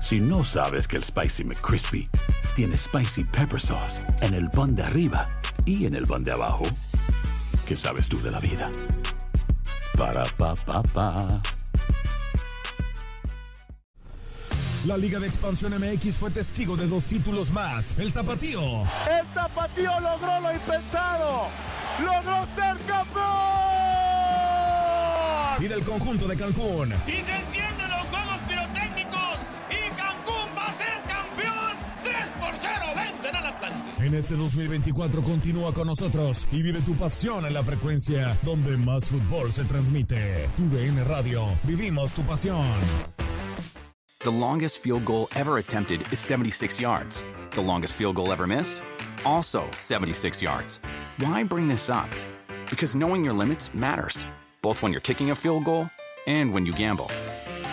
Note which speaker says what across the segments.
Speaker 1: Si no sabes que el Spicy McCrispy tiene Spicy Pepper Sauce en el pan de arriba y en el pan de abajo, ¿qué sabes tú de la vida? Para, pa, pa, pa.
Speaker 2: La Liga de Expansión MX fue testigo de dos títulos más. El Tapatío.
Speaker 3: El Tapatío logró lo impensado. Logró ser campeón.
Speaker 2: Y del conjunto de Cancún.
Speaker 4: Y se
Speaker 2: En este 2024 continúa con nosotros y vive tu pasión en la frecuencia donde más fútbol se transmite. Tu DN Radio. Vivimos tu pasión.
Speaker 5: The longest field goal ever attempted is 76 yards. The longest field goal ever missed? Also 76 yards. Why bring this up? Because knowing your limits matters, both when you're kicking a field goal and when you gamble.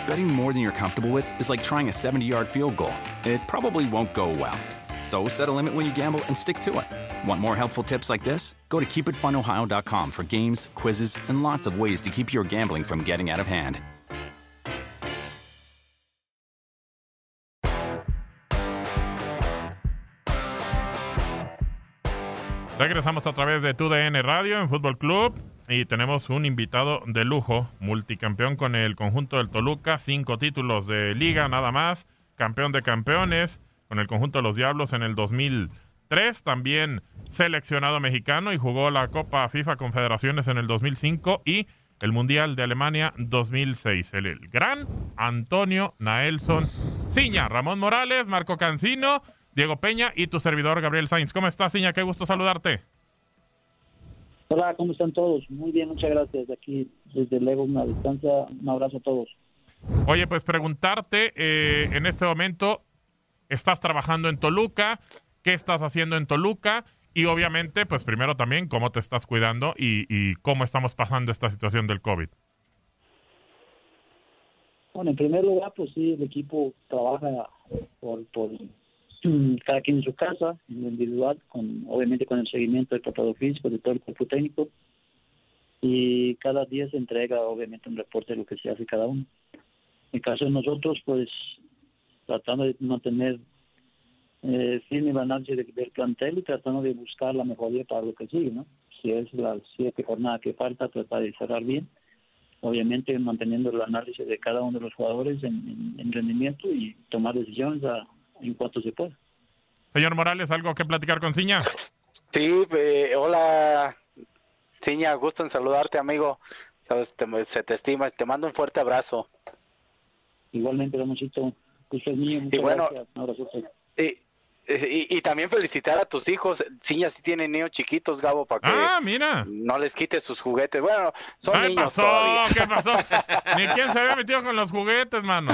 Speaker 5: Betting more than you're comfortable with is like trying a 70 yard field goal. It probably won't go well. So set a limit when you gamble and stick to it. Want more helpful tips like this? Go to keepitfunohio.com for games, quizzes, and lots of ways to keep your gambling from getting out of hand.
Speaker 6: Regresamos a través de TUDN Radio en Fútbol Club y tenemos un invitado de lujo, multicampeón con el conjunto del Toluca, cinco títulos de liga nada más, campeón de campeones con el conjunto de los Diablos en el 2003, también seleccionado mexicano y jugó la Copa FIFA Confederaciones en el 2005 y el Mundial de Alemania 2006. El, el gran Antonio Naelson Ciña, Ramón Morales, Marco Cancino, Diego Peña y tu servidor Gabriel Sainz. ¿Cómo estás, Ciña? Qué gusto saludarte.
Speaker 7: Hola, ¿cómo están todos? Muy bien, muchas gracias. Aquí desde luego una distancia, un abrazo a todos.
Speaker 6: Oye, pues preguntarte, eh, en este momento, ¿estás trabajando en Toluca? ¿Qué estás haciendo en Toluca? Y obviamente, pues primero también, ¿cómo te estás cuidando y, y cómo estamos pasando esta situación del COVID?
Speaker 7: Bueno, en primer lugar, pues sí, el equipo trabaja por, mm, cada quien en su casa, en lo individual, con, obviamente con el seguimiento del tratado físico, de todo el cuerpo técnico. Y cada día se entrega, obviamente, un reporte de lo que se hace cada uno. En caso de nosotros, pues tratando de mantener eh, firme el análisis de- del plantel y tratando de buscar la mejoría para lo que sigue, ¿no? Si es la siete jornada que falta, tratar de cerrar bien. Obviamente manteniendo el análisis de cada uno de los jugadores en, en- en rendimiento y tomar decisiones a- en cuanto se pueda.
Speaker 6: Señor Morales, ¿algo que platicar con Ciña?
Speaker 8: Sí, eh, hola, Ciña, gusto en saludarte, amigo. Sabes, te- se te estima, te mando un fuerte abrazo.
Speaker 7: Igualmente, Ramoncito, gusto es mío. Muchas
Speaker 8: Y bueno,
Speaker 7: gracias. Un abrazote.
Speaker 8: Y, y, y también felicitar a tus hijos. Ciña sí tiene niños chiquitos, Gabo, para que
Speaker 6: Ah, mira.
Speaker 8: no les quites sus juguetes. Bueno, son
Speaker 6: ¿Qué
Speaker 8: niños
Speaker 6: pasó?
Speaker 8: todavía.
Speaker 6: ¿Qué pasó? Ni quién se había metido con los juguetes, mano.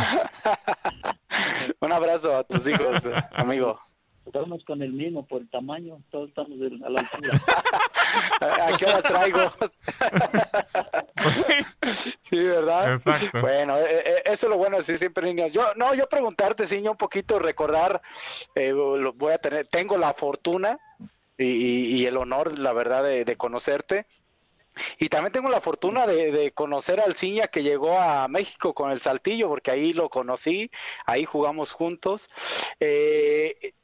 Speaker 8: Un abrazo a tus hijos, amigo.
Speaker 7: Estamos con el mismo por el tamaño, todos estamos de- a la altura.
Speaker 8: ¿A qué hora traigo? Sí, ¿verdad?
Speaker 6: Exacto.
Speaker 8: Bueno, eh, eh, eso es lo bueno de ser siempre niños. Yo, no, yo preguntarte, Ciña, un poquito, recordar, eh, lo voy a tener, tengo la fortuna y, y- y el honor, la verdad, de, de conocerte. Y también tengo la fortuna de, de conocer al Ciña que llegó a México con el Saltillo, porque ahí lo conocí, ahí jugamos juntos. Eh,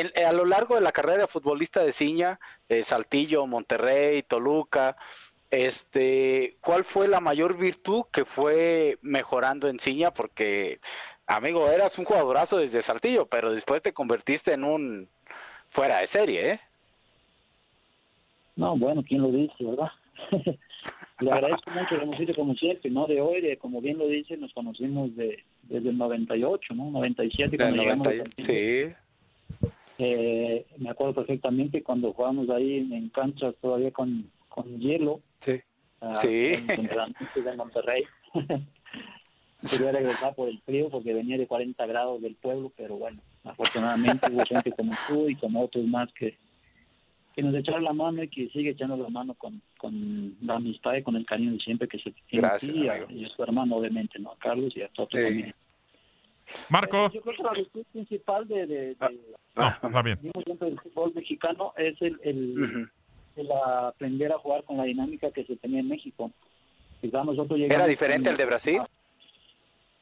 Speaker 8: en- a lo largo de la carrera de futbolista de Ciña, eh, Saltillo, Monterrey, Toluca, este, ¿cuál fue la mayor virtud que fue mejorando en Ciña? Porque, amigo, eras un jugadorazo desde Saltillo, pero después te convertiste en un fuera de serie, ¿eh?
Speaker 7: No, bueno, ¿quién lo dice, verdad? Le agradezco mucho, Ramoncito, como siempre, no de hoy, de, como bien lo dice, nos conocimos de, desde el 98, ¿no? 97, cuando
Speaker 8: Del
Speaker 7: llegamos
Speaker 8: 90
Speaker 7: a
Speaker 8: sí.
Speaker 7: Eh, me acuerdo perfectamente cuando jugábamos ahí en, canchas todavía con, con hielo.
Speaker 8: Sí.
Speaker 7: ah,
Speaker 8: Sí.
Speaker 7: en- Monterrey. quería regresar por el frío porque venía de 40 grados del pueblo, pero bueno, afortunadamente hubo gente como tú y como otros más que, que nos echaron la mano y que sigue echando la mano con, con la amistad y con el cariño de siempre que se tiene
Speaker 8: Gracias,
Speaker 7: y, a,
Speaker 8: amigo.
Speaker 7: y a su hermano, obviamente, ¿no? A Carlos y a toda tu
Speaker 8: Sí.
Speaker 6: Marco.
Speaker 7: Yo creo que la virtud principal de, de, de-
Speaker 6: No, está bien.
Speaker 7: digo siempre del fútbol mexicano es el, el, el aprender a jugar con la dinámica que se tenía en México. Nosotros
Speaker 8: ¿Era diferente al de Brasil?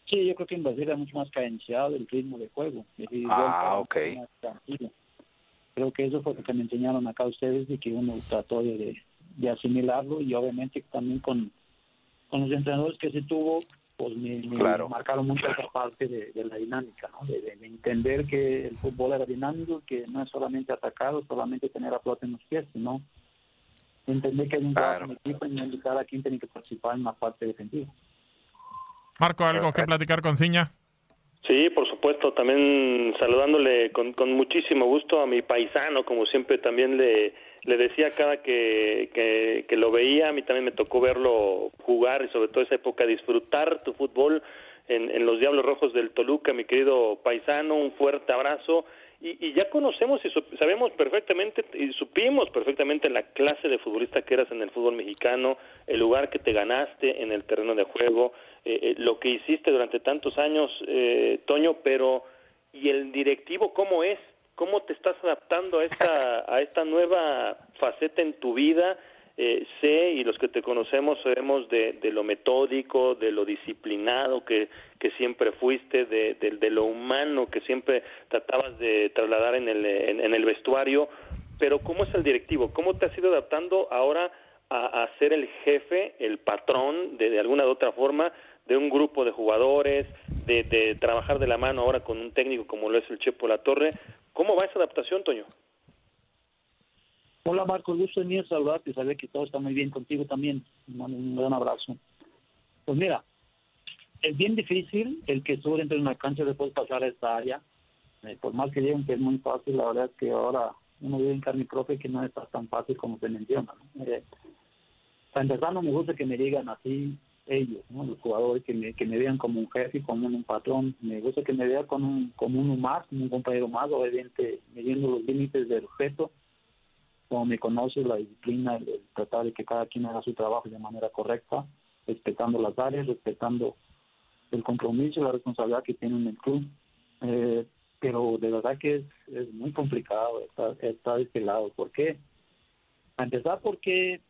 Speaker 7: Sí, yo creo que en Brasil era mucho más cadenciado el ritmo de juego. Decir,
Speaker 8: Ah,
Speaker 7: yo-
Speaker 8: ok.
Speaker 7: más tranquilo. Creo que eso fue lo que me enseñaron acá ustedes y que uno trató de, de- de asimilarlo y obviamente también con, con los entrenadores que se tuvo, pues me, me
Speaker 8: Claro.
Speaker 7: marcaron mucho esa parte de, de la dinámica, ¿no? de, de- de entender que el fútbol era dinámico, que no es solamente atacar o solamente tener la pelota en los pies, sino entender que hay un trabajo en equipo y donde cada quien tiene que participar en la parte defensiva.
Speaker 6: Marco, ¿algo que platicar con Ciña?
Speaker 9: Sí, por supuesto, también saludándole con, con muchísimo gusto a mi paisano, como siempre también le, le decía cada que, que, que lo veía, a mí también me tocó verlo jugar y sobre todo esa época disfrutar tu fútbol en, en los Diablos Rojos del Toluca, mi querido paisano, un fuerte abrazo. Y, y ya conocemos y sabemos perfectamente y supimos perfectamente la clase de futbolista que eras en el fútbol mexicano, el lugar que te ganaste en el terreno de juego, eh, eh, lo que hiciste durante tantos años, eh, Toño, pero ¿y el directivo cómo es? ¿Cómo te estás adaptando a esta, a esta nueva faceta en tu vida? Eh, sé, y los que te conocemos sabemos de, de lo metódico, de lo disciplinado que, que siempre fuiste, de, de- de lo humano que siempre tratabas de trasladar en el, en, en el vestuario, pero ¿cómo es el directivo? ¿Cómo te has ido adaptando ahora a, a ser el jefe, el patrón, de, de alguna u otra forma, de un grupo de jugadores, de, de trabajar de la mano ahora con un técnico como lo es el Chepo La Torre? ¿Cómo va esa adaptación, Toño?
Speaker 7: Hola Marcos, gusto de mí saludarte saber que todo está muy bien contigo también. Un, gran abrazo. Pues mira, es bien difícil el que sube entre una cancha después pasar a esta área. Eh, por más que digan que es muy fácil, la verdad es que ahora uno vive en carne propia que no está tan fácil como se menciona. ¿no? Eh, para empezar, no me gusta que me digan así ellos, ¿no? los jugadores, que me, que me vean como un jefe, como un, patrón. Me gusta que me vean como, un, como uno más, como un compañero más, obviamente midiendo los límites del respeto como me conoce, la disciplina, el, el tratar de que cada quien haga su trabajo de manera correcta, respetando las áreas, respetando el compromiso la responsabilidad que tiene en el club. Eh, pero de verdad que es, es muy complicado estar, estar de este lado. ¿Por qué? A empezar porque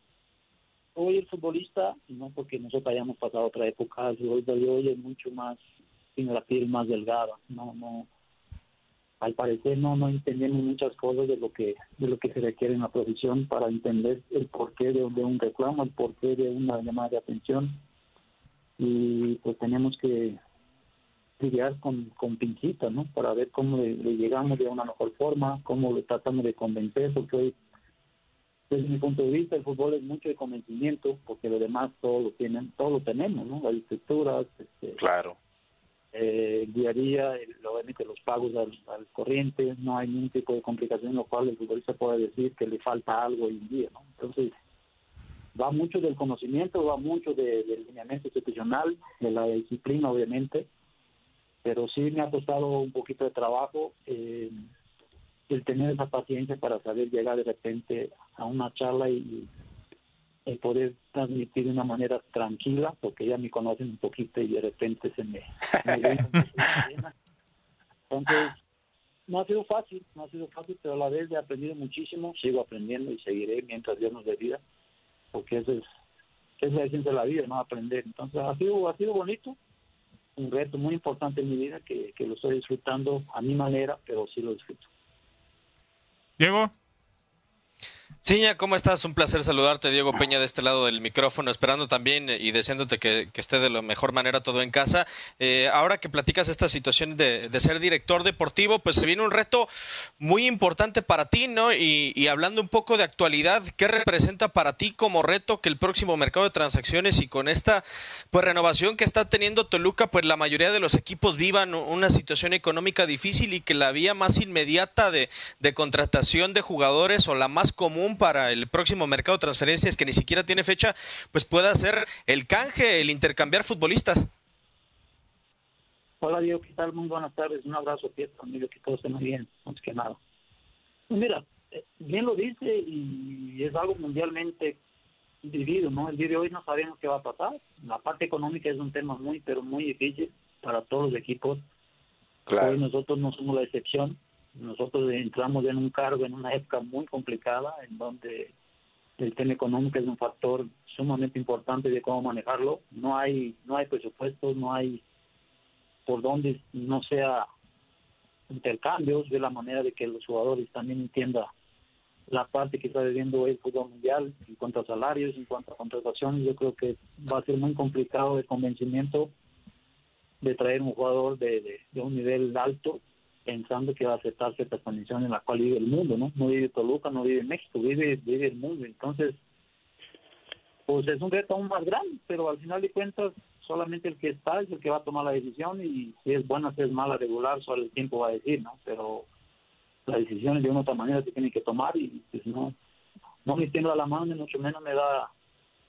Speaker 7: hoy el futbolista, no porque nosotros hayamos pasado otra época, el de hoy es mucho más, tiene la piel más delgada, no, no, al parecer no no entendemos muchas cosas de lo que de lo que se requiere en la profesión para entender el porqué de, un reclamo, el porqué de una llamada de atención y pues tenemos que lidiar con, con ¿no? Para ver cómo le, le llegamos de una mejor forma, cómo le tratamos de convencer, porque hoy, desde mi punto de vista, el fútbol es mucho de convencimiento, porque lo demás todo lo tienen, todo lo tenemos, ¿no? Las estructuras, este,
Speaker 8: Claro.
Speaker 7: eh, el día a día, obviamente los pagos al, al corriente, no hay ningún tipo de complicación en lo cual el futbolista pueda decir que le falta algo hoy en día, ¿no? Entonces, va mucho del conocimiento, va mucho de- del lineamiento institucional, de la disciplina, obviamente, pero sí me ha costado un poquito de trabajo eh, el tener esa paciencia para saber llegar de repente a una charla y, y poder transmitir de una manera tranquila, porque ya me conocen un poquito y de repente se me, me. Entonces, no ha sido fácil, no ha sido fácil, pero a la vez he aprendido muchísimo, sigo aprendiendo y seguiré mientras Dios nos dé vida, porque eso es, es la esencia de la vida, no aprender. Entonces, ha sido, ha sido bonito, un reto muy importante en mi vida que, que lo estoy disfrutando a mi manera, pero sí lo disfruto.
Speaker 6: Diego.
Speaker 10: Ciña, ¿cómo estás? Un placer saludarte, Diego Peña, de este lado del micrófono, esperando también y deseándote que, esté de la mejor manera todo en casa. Eh, ahora que platicas esta situación de, ser director deportivo, pues se viene un reto muy importante para ti, ¿no? Y, hablando un poco de actualidad, ¿qué representa para ti como reto que el próximo mercado de transacciones y con esta pues renovación que está teniendo Toluca, pues la mayoría de los equipos vivan una situación económica difícil y que la vía más inmediata de contratación de jugadores o la más común para el próximo mercado de transferencias que ni siquiera tiene fecha, pues pueda ser el canje, el intercambiar futbolistas.
Speaker 7: Hola Diego, ¿qué tal? Muy buenas tardes. Un abrazo, Pietro, amigo, que todo esté muy bien, antes que nada. Pues mira, eh, bien lo dice y es algo mundialmente vivido, ¿no? El día de hoy no sabemos qué va a pasar. La parte económica es un tema muy, pero muy difícil para todos los equipos.
Speaker 8: Claro.
Speaker 7: Hoy nosotros no somos la excepción. Nosotros entramos en un cargo en una época muy complicada, en donde el tema económico es un factor sumamente importante de cómo manejarlo. No hay, no hay presupuestos, no hay por donde no sea intercambios, de la manera de que los jugadores también entiendan la parte que está viviendo el fútbol mundial en cuanto a salarios, en cuanto a contrataciones, yo creo que va a ser muy complicado de convencimiento de traer un jugador de, de, un nivel alto pensando que va a aceptar ciertas condiciones en las cuales vive el mundo, ¿no? No vive Toluca, no vive México, vive, vive el mundo. Entonces, pues es un reto aún más grande, pero al final de cuentas solamente el que está es el que va a tomar la decisión y si es buena, si es mala, regular, solo el tiempo va a decir, ¿no? Pero las decisiones de una u otra manera se tienen que tomar y pues no, no me tiendo a la mano, ni mucho menos me da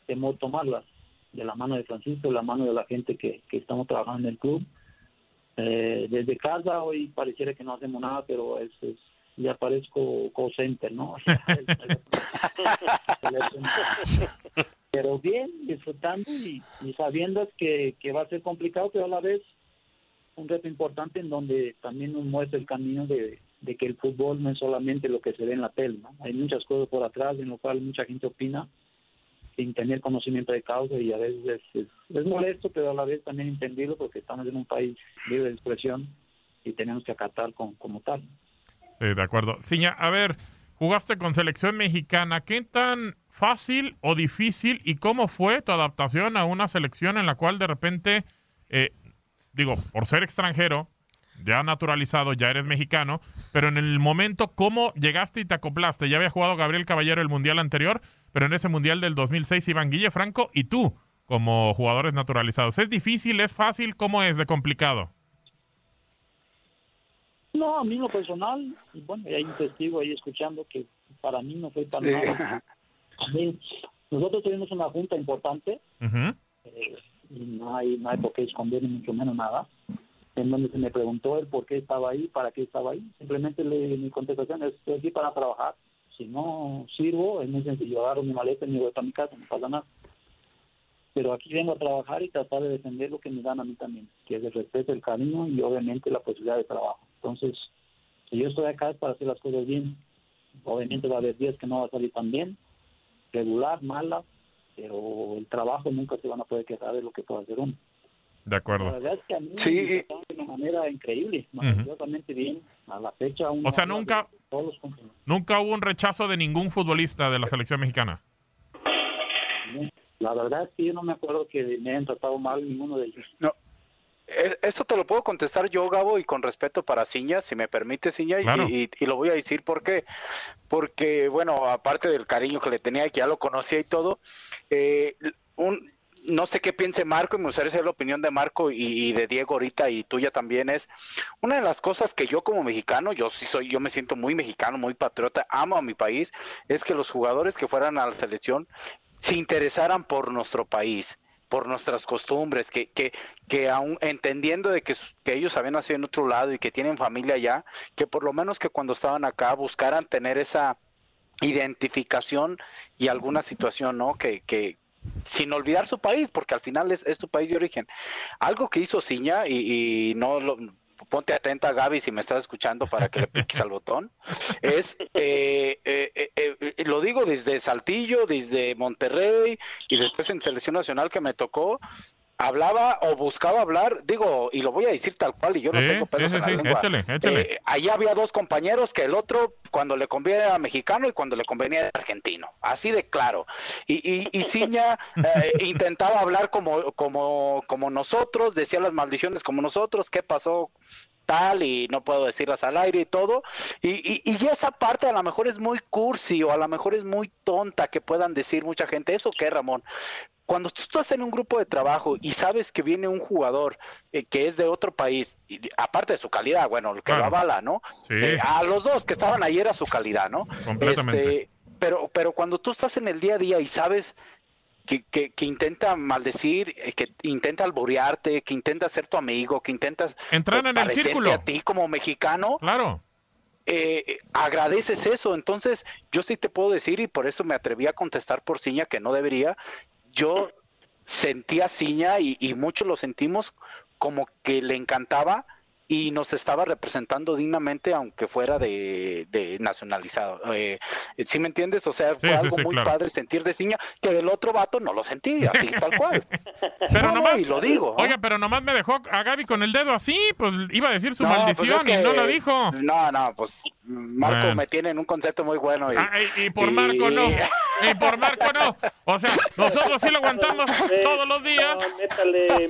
Speaker 7: temor tomarlas de la mano de Francisco, de la mano de la gente que, que estamos trabajando en el club. Eh, desde casa hoy pareciera que no hacemos nada, pero es, es ya parezco call ¿no? pero bien, disfrutando y, sabiendo que, que va a ser complicado, pero a la vez un reto importante en donde también nos muestra el camino de, de que el fútbol no es solamente lo que se ve en la tele, ¿no? Hay muchas cosas por atrás en lo cual mucha gente opina sin tener conocimiento de causa y a veces es, es, molesto, pero a la vez también entendido porque estamos en un país libre de expresión y tenemos que acatar con, como tal.
Speaker 6: Sí, de acuerdo. Ciña, a ver, jugaste con selección mexicana. ¿Qué tan fácil o difícil y cómo fue tu adaptación a una selección en la cual de repente, eh, digo, por ser extranjero, ya naturalizado, ya eres mexicano, pero en el momento, ¿cómo llegaste y te acoplaste? Ya había jugado Gabriel Caballero el Mundial anterior, pero en ese Mundial del 2006 iban Guille Franco y tú como jugadores naturalizados. ¿Es difícil? ¿Es fácil? ¿Cómo es de complicado?
Speaker 7: No, a mí lo personal, bueno, hay un testigo ahí escuchando que para mí no fue tan mal. nosotros tuvimos una junta importante, eh, y no hay, no hay por qué esconder ni mucho menos nada en donde se me preguntó el por qué estaba ahí, para qué estaba ahí. Simplemente le, mi contestación es, estoy aquí para trabajar. Si no sirvo, es muy sencillo, agarro mi maleta y me voy a mi casa, no pasa nada. Pero aquí vengo a trabajar y tratar de defender lo que me dan a mí también, que es el respeto, el cariño y obviamente la posibilidad de trabajo. Entonces, si yo estoy acá es para hacer las cosas bien. Obviamente va a haber días que no va a salir tan bien, regular, mala, pero el trabajo nunca se van a poder quejar de lo que puede hacer uno.
Speaker 6: De acuerdo.
Speaker 7: La verdad es que a mí sí. de una manera increíble, maravillosamente uh -huh. bien. A la fecha.
Speaker 6: O sea, nunca, nunca hubo un rechazo de ningún futbolista de la selección mexicana.
Speaker 7: La verdad es que yo no me acuerdo que me hayan tratado mal ninguno de ellos.
Speaker 8: No. Eso te lo puedo contestar yo, Gabo, y con respeto para Ciña, si me permite, Ciña, claro. y, y, y, lo voy a decir porque, porque, bueno, aparte del cariño que le tenía, que ya lo conocía y todo, eh, un, no sé qué piense Marco y me gustaría saber la opinión de Marco y, de Diego ahorita y tuya también es una de las cosas que yo como mexicano, yo sí soy, yo me siento muy mexicano, muy patriota, amo a mi país, es que los jugadores que fueran a la selección se interesaran por nuestro país por nuestras costumbres, que, que, que aún entendiendo de que, que ellos habían nacido en otro lado y que tienen familia allá, que por lo menos que cuando estaban acá buscaran tener esa identificación y alguna situación, ¿no? Que, que, sin olvidar su país, porque al final es, tu país de origen. Algo que hizo Ciña, y, y no lo, ponte atenta Gaby si me estás escuchando para que le piques al botón, es, eh, eh, eh, lo digo desde Saltillo, desde Monterrey y después en Selección Nacional que me tocó, hablaba o buscaba hablar, digo, y lo voy a decir tal cual, y yo no
Speaker 6: sí,
Speaker 8: tengo pelos
Speaker 6: sí,
Speaker 8: en
Speaker 6: sí,
Speaker 8: la lengua.
Speaker 6: Échale, échale.
Speaker 8: Eh, allá había dos compañeros que el otro, cuando le convenía era mexicano y cuando le convenía era argentino, así de claro. Y, y, y Ciña eh, intentaba hablar como, como, como nosotros, decía las maldiciones como nosotros, ¿qué pasó? Tal y no puedo decirlas al aire y todo y, y, y, esa parte a lo mejor es muy cursi o a lo mejor es muy tonta que puedan decir mucha gente eso qué Ramón cuando tú estás en un grupo de trabajo y sabes que viene un jugador eh, que es de otro país, y, aparte de su calidad, bueno, lo que claro. lo avala, ¿no?
Speaker 6: Sí.
Speaker 8: Eh, a los dos que estaban ahí era su calidad, ¿no?
Speaker 6: Completamente.
Speaker 8: Este, pero, pero cuando tú estás en el día a día y sabes que, que, que intenta maldecir, eh, que intenta alborearte, que intenta ser tu amigo, que intentas
Speaker 6: Entrar en el círculo.
Speaker 8: a ti como mexicano,
Speaker 6: Claro.
Speaker 8: eh, agradeces eso. Entonces, yo sí te puedo decir, y por eso me atreví a contestar por Ciña, que no debería, yo sentía Ciña y, y muchos lo sentimos como que le encantaba y nos estaba representando dignamente, aunque fuera de, de nacionalizado. Eh, ¿Sí me entiendes? O sea, fue
Speaker 6: Sí,
Speaker 8: algo
Speaker 6: sí,
Speaker 8: muy
Speaker 6: claro.
Speaker 8: padre sentir de Ciña, que del otro vato no lo sentí, así tal cual.
Speaker 6: Pero
Speaker 8: No,
Speaker 6: nomás,
Speaker 8: y lo digo. ¿no?
Speaker 6: Oiga, pero nomás me dejó a Gaby con el dedo así, pues iba a decir su
Speaker 8: No, pues
Speaker 6: maldición
Speaker 8: es
Speaker 6: y no la dijo.
Speaker 8: No, no, pues Marco
Speaker 6: Bueno.
Speaker 8: me tiene en un concepto muy bueno. Y,
Speaker 6: Ah, y, y por
Speaker 8: y-
Speaker 6: Marco no. Y por Marco no. O sea, nosotros sí lo aguantamos todos los días.
Speaker 9: métale,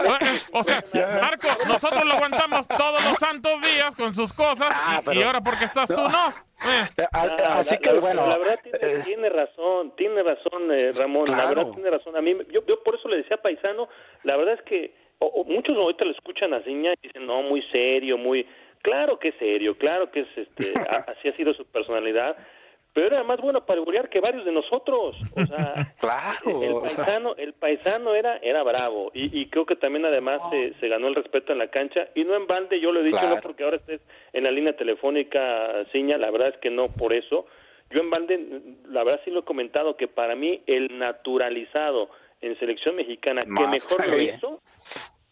Speaker 6: O sea, Marco, nosotros lo aguantamos todos los santos días con sus cosas
Speaker 8: Ah,
Speaker 6: y,
Speaker 8: pero-
Speaker 6: y ahora porque estás tú no. Eh.
Speaker 8: A-
Speaker 9: Ah,
Speaker 8: así
Speaker 9: la-
Speaker 8: que
Speaker 9: la-
Speaker 8: bueno.
Speaker 9: La verdad tiene, tiene razón, tiene razón eh, Ramón, la verdad tiene razón. A mí, yo, yo por eso le decía a Paisano, la verdad es que o- o muchos ahorita lo escuchan a Ciña y dicen, no, muy serio, muy... Claro que es serio, claro que es, este, a- así ha sido su personalidad, pero era más bueno para alburear que varios de nosotros. O sea,
Speaker 8: Claro.
Speaker 9: el paisano, el paisano era, era bravo y, y creo que también además se, se ganó el respeto en la cancha y no en balde, yo lo he dicho,
Speaker 8: Claro.
Speaker 9: no porque ahora estés en la línea telefónica, Ciña, la verdad es que no por eso. Yo en balde, la verdad sí lo he comentado, que para mí el naturalizado en selección mexicana que mejor lo hizo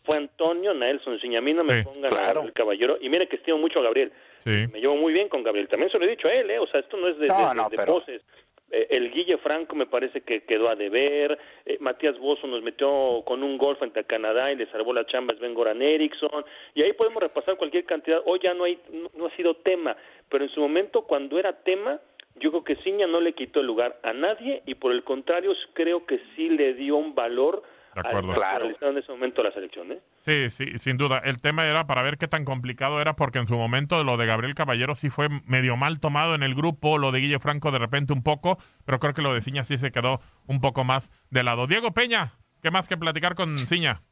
Speaker 9: fue Antonio Nelson Ciña. A mí no me
Speaker 6: Sí,
Speaker 9: pongan
Speaker 8: claro.
Speaker 9: el caballero. Y mire que estimo mucho a Gabriel.
Speaker 6: Sí.
Speaker 9: Me llevo muy bien con Gabriel. También se lo he dicho a él, ¿eh? O sea, esto no es de,
Speaker 8: No,
Speaker 9: de-
Speaker 8: no,
Speaker 9: de
Speaker 8: pero-
Speaker 9: poses. Eh, el Guille Franco me parece que quedó a deber. Eh, Matías Bozo nos metió con un gol frente a Canadá y le salvó la chamba a Sven Goran Eriksson. Y ahí podemos repasar cualquier cantidad. Hoy ya no, hay, no, no ha sido tema. Pero en su momento, cuando era tema, yo creo que Ciña no le quitó el lugar a nadie y por el contrario, creo que sí le dio un valor
Speaker 6: De
Speaker 9: al
Speaker 6: acuerdo.
Speaker 9: naturalizado en ese momento la selección. ¿eh?
Speaker 6: Sí, sí, sin duda. El tema era para ver qué tan complicado era, porque en su momento lo de Gabriel Caballero sí fue medio mal tomado en el grupo, lo de Guille Franco de repente un poco, pero creo que lo de Ciña sí se quedó un poco más de lado. Diego Peña, ¿qué más que platicar con Ciña?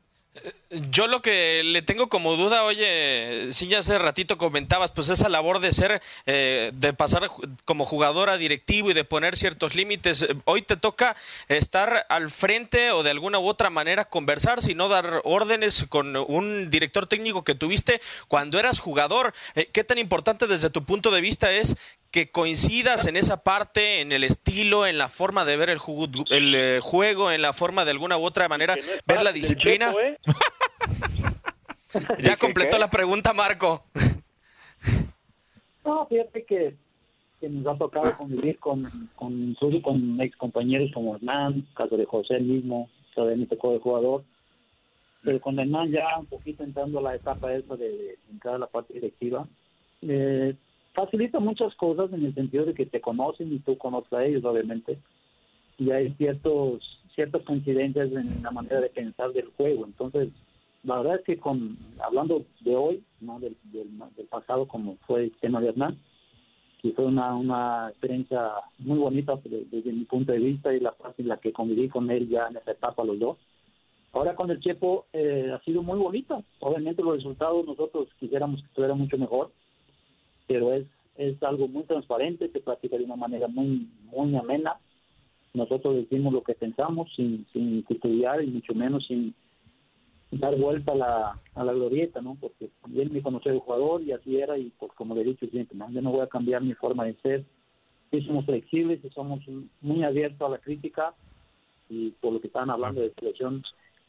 Speaker 10: Yo lo que le tengo como duda, oye, si ya hace ratito comentabas, pues esa labor de ser, eh, de pasar como jugador a directivo y de poner ciertos límites. Eh, Hoy te toca estar al frente o de alguna u otra manera conversar, sino dar órdenes con un director técnico que tuviste cuando eras jugador. Eh, ¿Qué tan importante desde tu punto de vista es que coincidas en esa parte, en el estilo, en la forma de ver el, jugu- el eh, juego, en la forma de alguna u otra manera,
Speaker 9: no
Speaker 10: ver la disciplina?
Speaker 9: Chepo, ¿eh?
Speaker 10: Ya
Speaker 8: ¿Qué,
Speaker 10: completó la pregunta, Marco.
Speaker 7: No, fíjate que, que nos ha tocado convivir con, con, incluso con ex compañeros como Hernán, caso de José mismo, todavía me tocó de jugador. Pero con Hernán ya un poquito entrando a la etapa esa de, de entrar a la parte directiva, eh, facilita muchas cosas en el sentido de que te conocen y tú conoces a ellos, obviamente. Y hay ciertos ciertas coincidencias en la manera de pensar del juego. Entonces, la verdad es que con hablando de hoy, no del, del, del pasado como fue el tema de Hernán, que fue una, una experiencia muy bonita de- desde mi punto de vista y la parte en la que conviví con él ya en esa etapa los dos. Ahora con el Chepo eh, ha sido muy bonita. Obviamente los resultados nosotros quisiéramos que estuviera mucho mejor, pero es, es algo muy transparente, se practica de una manera muy, muy amena. Nosotros decimos lo que pensamos sin, sin titubear y mucho menos sin dar vuelta a la, a la glorieta, ¿no? Porque él me conoció de jugador y así era y pues como le he dicho siempre, ¿no? yo no voy a cambiar mi forma de ser. Sí somos flexibles y somos muy abiertos a la crítica y por lo que estaban hablando de selección,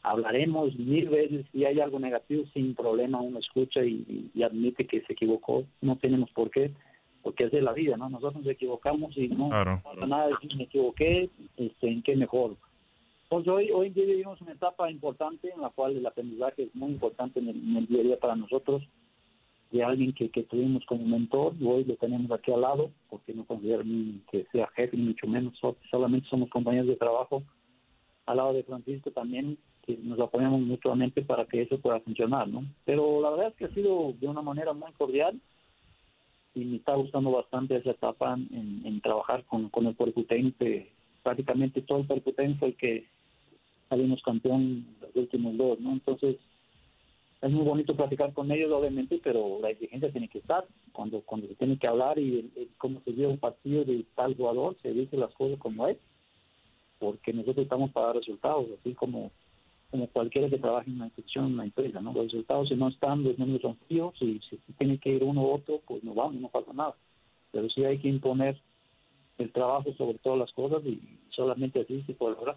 Speaker 7: hablaremos mil veces si hay algo negativo sin problema, uno escucha y, y admite que se equivocó, no tenemos por qué, porque es de la vida, ¿no? Nosotros nos equivocamos y no
Speaker 6: Claro.
Speaker 7: pasa nada, decir, me equivoqué, este, en qué mejor. Pues hoy, hoy en día vivimos una etapa importante en la cual el aprendizaje es muy importante en el, en el día a día para nosotros, de alguien que, que tuvimos como mentor y hoy lo tenemos aquí al lado, porque no considero ni que sea jefe, ni mucho menos, so- solamente somos compañeros de trabajo. Al lado de Francisco también, que nos apoyamos mutuamente para que eso pueda funcionar, ¿no? Pero la verdad es que ha sido de una manera muy cordial y me está gustando bastante esa etapa en, trabajar con, con el que Prácticamente todo el técnico fue el que salimos campeón los últimos dos, ¿no? Entonces, es muy bonito platicar con ellos, obviamente, pero la exigencia tiene que estar. Cuando cuando se tiene que hablar y el- el cómo se lleva un partido de tal jugador, se dice las cosas como es. porque nosotros estamos para dar resultados, así como como cualquiera que trabaje en una institución, en una empresa. Los resultados si no están, los números son fríos y si tiene que ir uno u otro, pues no vamos, no pasa nada. Pero sí hay que imponer el trabajo sobre todas las cosas y solamente así se puede lograr.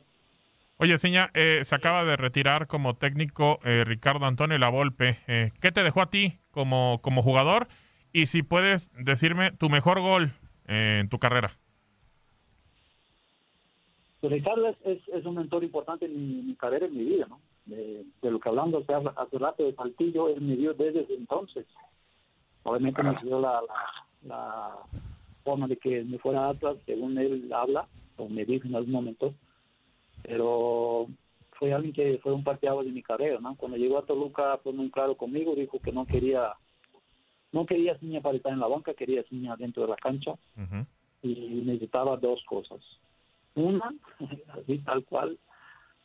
Speaker 6: Oye, Seña, eh, se acaba de retirar como técnico eh, Ricardo Antonio Lavolpe. Eh, ¿Qué te dejó a ti como, como jugador? Y si puedes decirme tu mejor gol eh, en tu carrera.
Speaker 7: Ricardo es, es, un mentor importante en mi, carrera, en mi vida, ¿no? De, lo que hablando hace, hace rato de Saltillo, él me dio desde entonces. Obviamente me dio la, la, forma de que me fuera atrás, según él habla, o me dijo en algún momento, pero fue alguien que fue un parteado de mi carrera, ¿no? Cuando llegó a Toluca fue muy claro conmigo, dijo que no quería no quería Ciña para estar en la banca, quería Ciña dentro de la cancha y necesitaba dos cosas. Una, así tal cual,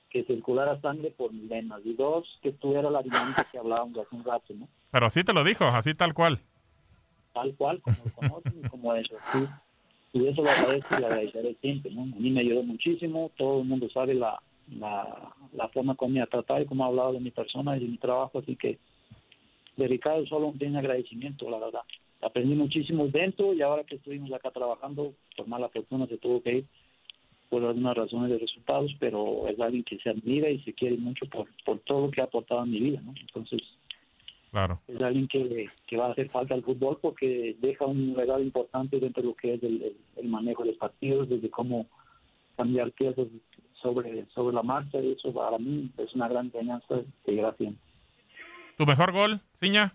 Speaker 7: que circulara sangre por mis venas. Y dos, que estuviera la dinámica que hablábamos hace un rato, ¿no?
Speaker 6: Pero así te lo dijo, así tal cual.
Speaker 7: Tal cual, como lo conocen y como eso, sí. Y eso lo agradezco y lo agradeceré siempre, ¿no? A mí me ayudó muchísimo, todo el mundo sabe la, la, la forma como me ha tratado y cómo ha hablado de mi persona y de mi trabajo, así que de Ricardo solo tiene agradecimiento, la verdad. Aprendí muchísimo dentro y ahora que estuvimos acá trabajando, por mala fortuna se tuvo que ir por algunas razones de resultados, pero es alguien que se admira y se quiere mucho por, por todo lo que ha aportado en mi vida, ¿no? Entonces,
Speaker 6: claro.
Speaker 7: es alguien que, que va a hacer falta al fútbol porque deja un legado importante dentro de lo que es el, el, manejo de los partidos, desde cómo cambiar piezas sobre, sobre la marcha, y eso para mí es una gran enseñanza que gracias.
Speaker 6: ¿Tu mejor gol, Ciña?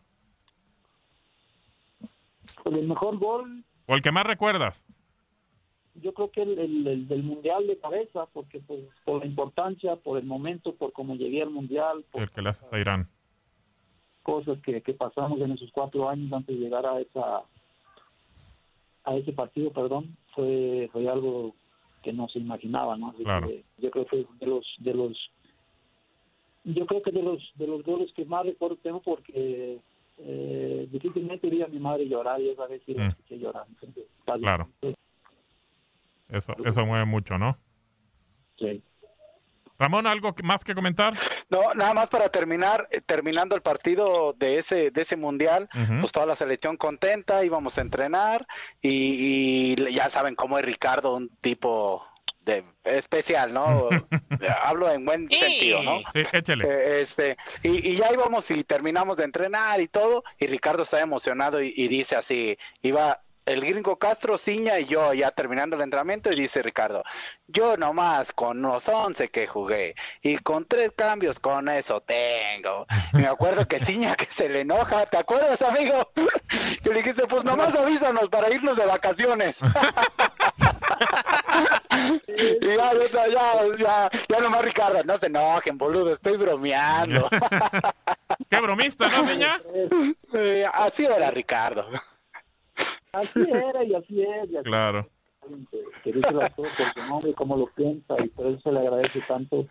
Speaker 7: Pues el mejor gol...
Speaker 6: ¿O el que más recuerdas?
Speaker 7: Yo creo que el, del mundial de cabeza, porque pues, por la importancia, por el momento, por cómo llegué al mundial. Por
Speaker 6: el que le haces a Irán.
Speaker 7: Cosas que, que pasamos en esos cuatro años antes de llegar a esa a ese partido, perdón, fue fue algo que no se imaginaba, ¿no?
Speaker 6: Claro.
Speaker 7: yo creo que de los de los yo creo que de los de los goles que más recuerdo tengo porque eh, difícilmente vi a mi madre llorar y esa vez sí mm. llorar.
Speaker 6: claro. Eso, eso mueve mucho, ¿no?
Speaker 7: Sí.
Speaker 6: Ramón, ¿algo más que comentar?
Speaker 8: No, nada más para terminar, eh, terminando el partido de ese, de ese mundial, pues toda la selección contenta, íbamos a entrenar y, ya saben cómo es Ricardo, un tipo de especial, ¿no? Hablo en buen sentido, ¿no?
Speaker 6: Sí, échale.
Speaker 8: Eh, este, y, ya íbamos y terminamos de entrenar y todo, y Ricardo está emocionado y, y dice así, iba el gringo Castro, Ciña y yo ya terminando el entrenamiento y dice Ricardo, yo nomás con los 11 que jugué y con tres cambios con eso tengo. me acuerdo que Ciña que se le enoja, ¿te acuerdas amigo? Que le dijiste, pues nomás avísanos para irnos de vacaciones. y ya, ya, ya, ya nomás Ricardo, no se enojen, boludo, estoy bromeando.
Speaker 6: Qué bromista, ¿no, Ciña?
Speaker 8: Sí, así era Ricardo.
Speaker 7: Así era y así es. Y así
Speaker 6: claro.
Speaker 7: Que, dice las cosas por su nombre, cómo lo piensa y por eso se le agradece tanto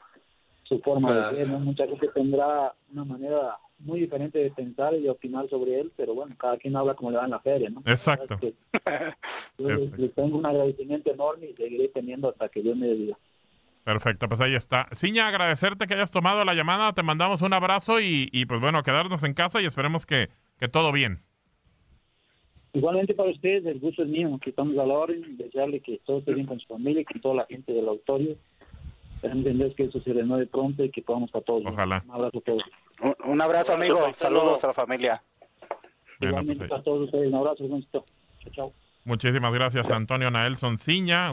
Speaker 7: su forma de ser. ¿no? Mucha gente tendrá una manera muy diferente de pensar y de opinar sobre él, pero bueno, cada quien habla como le va en la feria, ¿no?
Speaker 6: Exacto.
Speaker 7: yo le, tengo un agradecimiento enorme y seguiré teniendo hasta que Dios me diga.
Speaker 6: Perfecto, pues ahí está. Ciña, agradecerte que hayas tomado la llamada, te mandamos un abrazo y, y pues bueno, quedarnos en casa y esperemos que, que todo bien.
Speaker 7: Igualmente para ustedes, el gusto es mío, que estamos a la orden, desearle que todo esté bien con su familia y con toda la gente del auditorio. Entender que eso se renueve pronto y que podamos estar todos.
Speaker 6: Ojalá.
Speaker 7: Un abrazo a todos.
Speaker 8: Un, abrazo, amigo. Saludos a la familia.
Speaker 7: Igualmente pues para todos ustedes, un abrazo. Chao, chao.
Speaker 6: Muchísimas gracias, Antonio Naelson Ciña.